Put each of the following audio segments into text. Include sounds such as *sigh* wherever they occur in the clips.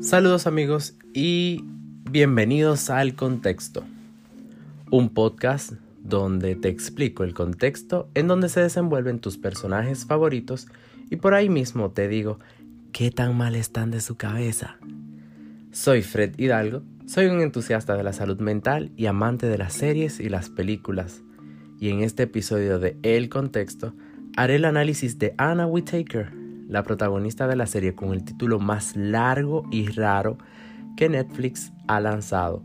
Saludos amigos y bienvenidos al Contexto, un podcast donde te explico el contexto en donde se desenvuelven tus personajes favoritos y por ahí mismo te digo qué tan mal están de su cabeza. Soy Fred Hidalgo, soy un entusiasta de la salud mental y amante de las series y las películas. Y en este episodio de El Contexto haré el análisis de Anna Whitaker, la protagonista de la serie con el título más largo y raro que Netflix ha lanzado.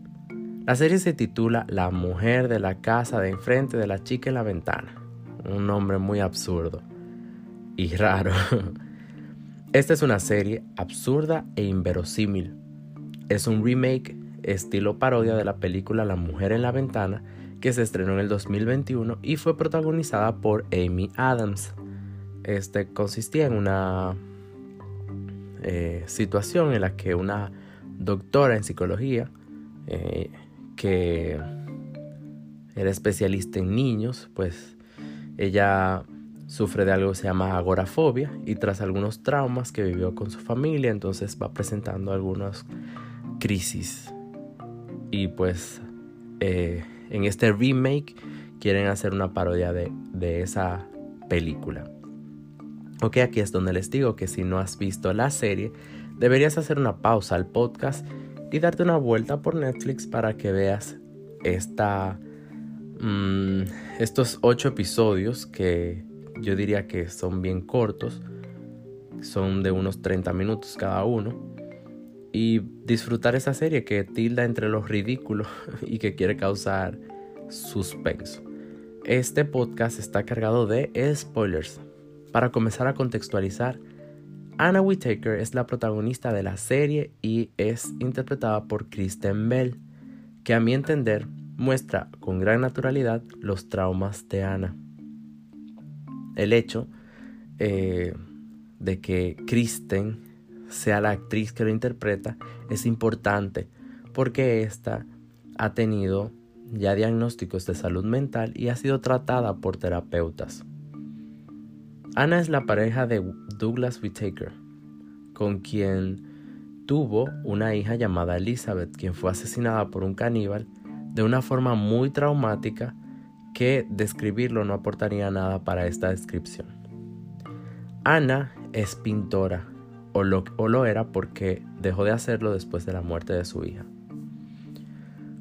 La serie se titula La mujer de la casa de enfrente de la chica en la ventana. Un nombre muy absurdo y raro. *laughs* Esta es una serie absurda e inverosímil. Es un remake estilo parodia de la película La mujer en la ventana que se estrenó en el 2021 y fue protagonizada por Amy Adams. Este consistía en una eh, situación en la que una doctora en psicología eh, que era especialista en niños, pues ella sufre de algo que se llama agorafobia y tras algunos traumas que vivió con su familia, entonces va presentando algunas crisis. Y pues eh, en este remake quieren hacer una parodia de, de esa película. Ok, aquí es donde les digo que si no has visto la serie, deberías hacer una pausa al podcast y darte una vuelta por Netflix para que veas esta, mm, estos ocho episodios que yo diría que son bien cortos, son de unos 30 minutos cada uno, y disfrutar esa serie que tilda entre los ridículos *laughs* y que quiere causar suspenso. Este podcast está cargado de spoilers, para comenzar a contextualizar, Anna Whitaker es la protagonista de la serie y es interpretada por Kristen Bell, que a mi entender muestra con gran naturalidad los traumas de Anna. El hecho eh, de que Kristen sea la actriz que lo interpreta es importante porque ésta ha tenido ya diagnósticos de salud mental y ha sido tratada por terapeutas. Anna es la pareja de Douglas Whitaker, con quien tuvo una hija llamada Elizabeth, quien fue asesinada por un caníbal de una forma muy traumática que describirlo no aportaría nada para esta descripción. Anna es pintora, o lo, o lo era porque dejó de hacerlo después de la muerte de su hija.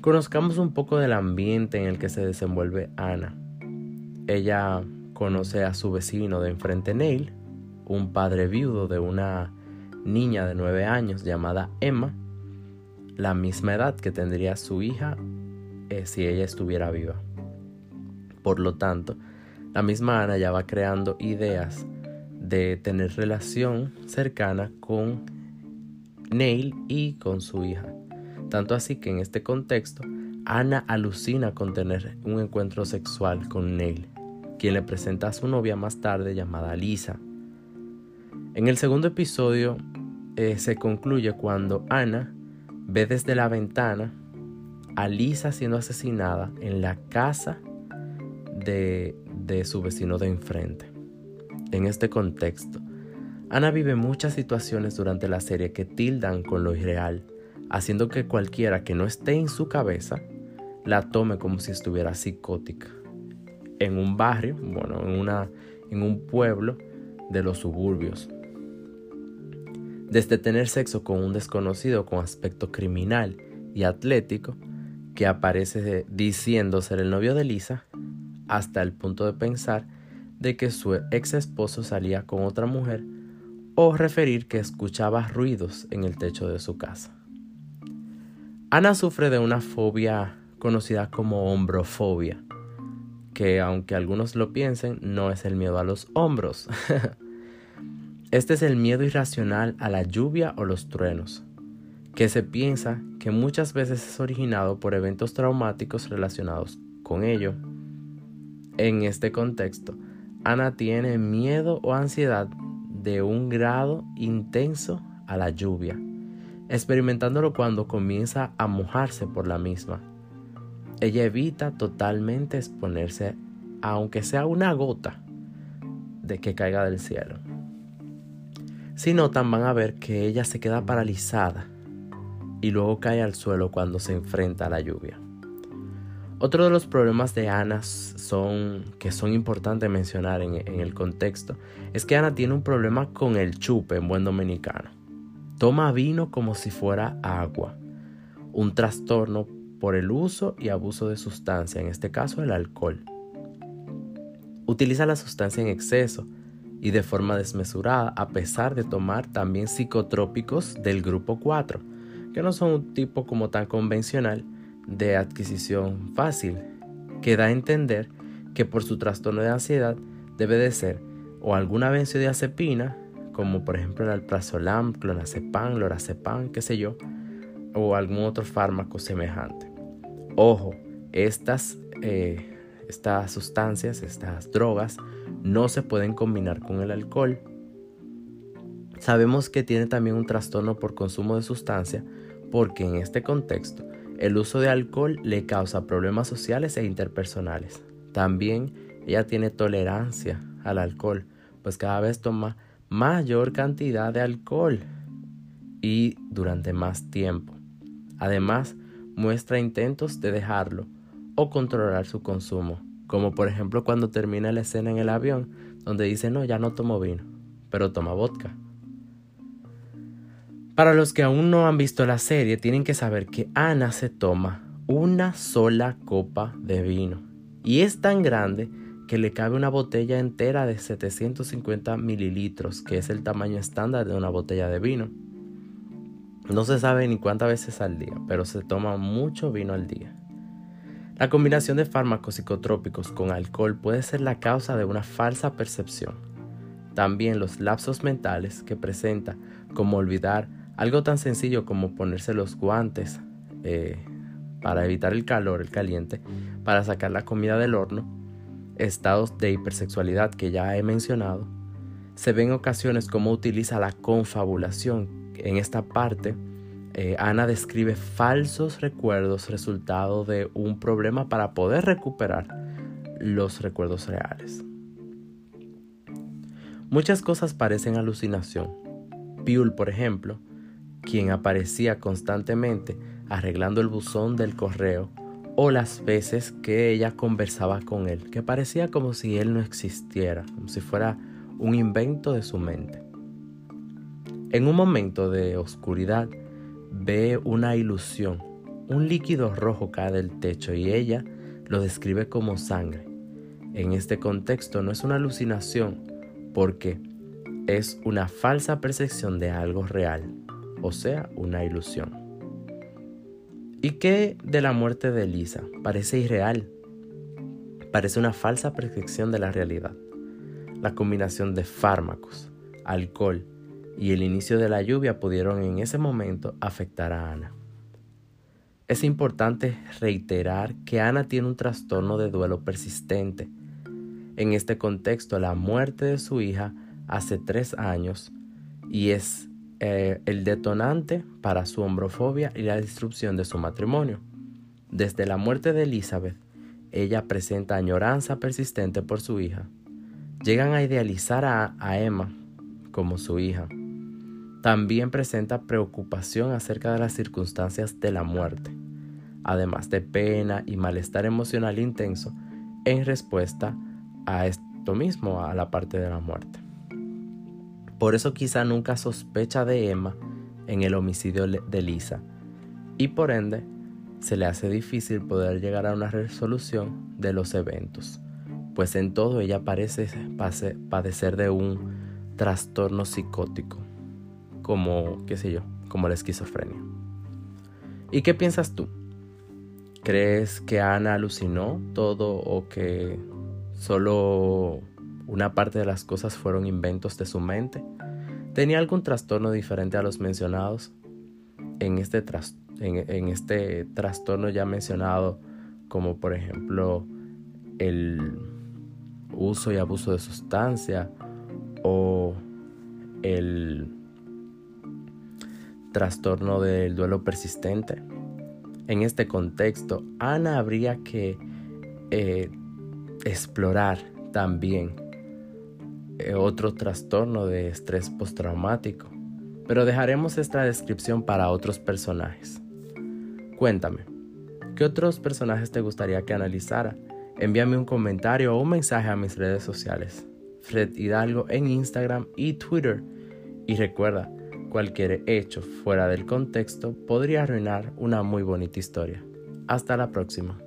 Conozcamos un poco del ambiente en el que se desenvuelve Anna. Ella conoce a su vecino de enfrente Neil, un padre viudo de una niña de 9 años llamada Emma, la misma edad que tendría su hija eh, si ella estuviera viva. Por lo tanto, la misma Ana ya va creando ideas de tener relación cercana con Neil y con su hija. Tanto así que en este contexto, Ana alucina con tener un encuentro sexual con Neil quien le presenta a su novia más tarde llamada Lisa. En el segundo episodio eh, se concluye cuando Ana ve desde la ventana a Lisa siendo asesinada en la casa de, de su vecino de enfrente. En este contexto, Ana vive muchas situaciones durante la serie que tildan con lo irreal, haciendo que cualquiera que no esté en su cabeza la tome como si estuviera psicótica en un barrio, bueno, en, una, en un pueblo de los suburbios. Desde tener sexo con un desconocido con aspecto criminal y atlético, que aparece diciendo ser el novio de Lisa, hasta el punto de pensar de que su ex esposo salía con otra mujer o referir que escuchaba ruidos en el techo de su casa. Ana sufre de una fobia conocida como hombrofobia, que aunque algunos lo piensen, no es el miedo a los hombros. *laughs* este es el miedo irracional a la lluvia o los truenos, que se piensa que muchas veces es originado por eventos traumáticos relacionados con ello. En este contexto, Ana tiene miedo o ansiedad de un grado intenso a la lluvia, experimentándolo cuando comienza a mojarse por la misma ella evita totalmente exponerse, aunque sea una gota, de que caiga del cielo. Si notan, van a ver que ella se queda paralizada y luego cae al suelo cuando se enfrenta a la lluvia. Otro de los problemas de Ana son, que son importantes mencionar en, en el contexto es que Ana tiene un problema con el chupe en buen dominicano. Toma vino como si fuera agua, un trastorno por el uso y abuso de sustancia, en este caso el alcohol. Utiliza la sustancia en exceso y de forma desmesurada a pesar de tomar también psicotrópicos del grupo 4, que no son un tipo como tan convencional, de adquisición fácil, que da a entender que por su trastorno de ansiedad debe de ser o alguna benzodiazepina, como por ejemplo el alprazolam, clonazepam, lorazepam, qué sé yo, o algún otro fármaco semejante. Ojo, estas, eh, estas sustancias, estas drogas, no se pueden combinar con el alcohol. Sabemos que tiene también un trastorno por consumo de sustancia porque en este contexto el uso de alcohol le causa problemas sociales e interpersonales. También ella tiene tolerancia al alcohol, pues cada vez toma mayor cantidad de alcohol y durante más tiempo. Además, muestra intentos de dejarlo o controlar su consumo, como por ejemplo cuando termina la escena en el avión, donde dice no, ya no tomo vino, pero toma vodka. Para los que aún no han visto la serie, tienen que saber que Ana se toma una sola copa de vino. Y es tan grande que le cabe una botella entera de 750 mililitros, que es el tamaño estándar de una botella de vino. No se sabe ni cuántas veces al día, pero se toma mucho vino al día. La combinación de fármacos psicotrópicos con alcohol puede ser la causa de una falsa percepción. También los lapsos mentales que presenta, como olvidar algo tan sencillo como ponerse los guantes eh, para evitar el calor, el caliente, para sacar la comida del horno, estados de hipersexualidad que ya he mencionado, se ven ocasiones como utiliza la confabulación. En esta parte, eh, Ana describe falsos recuerdos resultado de un problema para poder recuperar los recuerdos reales. Muchas cosas parecen alucinación. Piul, por ejemplo, quien aparecía constantemente arreglando el buzón del correo o las veces que ella conversaba con él, que parecía como si él no existiera, como si fuera un invento de su mente. En un momento de oscuridad ve una ilusión, un líquido rojo cae del techo y ella lo describe como sangre. En este contexto no es una alucinación porque es una falsa percepción de algo real o sea, una ilusión. ¿Y qué de la muerte de Elisa? Parece irreal. Parece una falsa percepción de la realidad. La combinación de fármacos, alcohol y el inicio de la lluvia pudieron en ese momento afectar a Ana. Es importante reiterar que Ana tiene un trastorno de duelo persistente. En este contexto, la muerte de su hija hace tres años y es eh, el detonante para su hombrofobia y la destrucción de su matrimonio. Desde la muerte de Elizabeth, ella presenta añoranza persistente por su hija. Llegan a idealizar a Emma como su hija. También presenta preocupación acerca de las circunstancias de la muerte, además de pena y malestar emocional intenso en respuesta a esto mismo, a la parte de la muerte. Por eso quizá nunca sospecha de Emma en el homicidio de Lisa y por ende se le hace difícil poder llegar a una resolución de los eventos, pues en todo ella parece padecer de un trastorno psicótico, como, qué sé yo, como la esquizofrenia. ¿Y qué piensas tú? ¿Crees que Ana alucinó todo o que solo una parte de las cosas fueron inventos de su mente. ¿Tenía algún trastorno diferente a los mencionados? En este, en, este trastorno ya mencionado, como por ejemplo el uso y abuso de sustancia o el trastorno del duelo persistente. En este contexto, Ana habría que eh, explorar también eh, otro trastorno de estrés postraumático, pero dejaremos esta descripción para otros personajes. Cuéntame, ¿qué otros personajes te gustaría que analizara? Envíame un comentario o un mensaje a mis redes sociales, Fred Hidalgo en Instagram y Twitter. Y recuerda, cualquier hecho fuera del contexto podría arruinar una muy bonita historia. Hasta la próxima.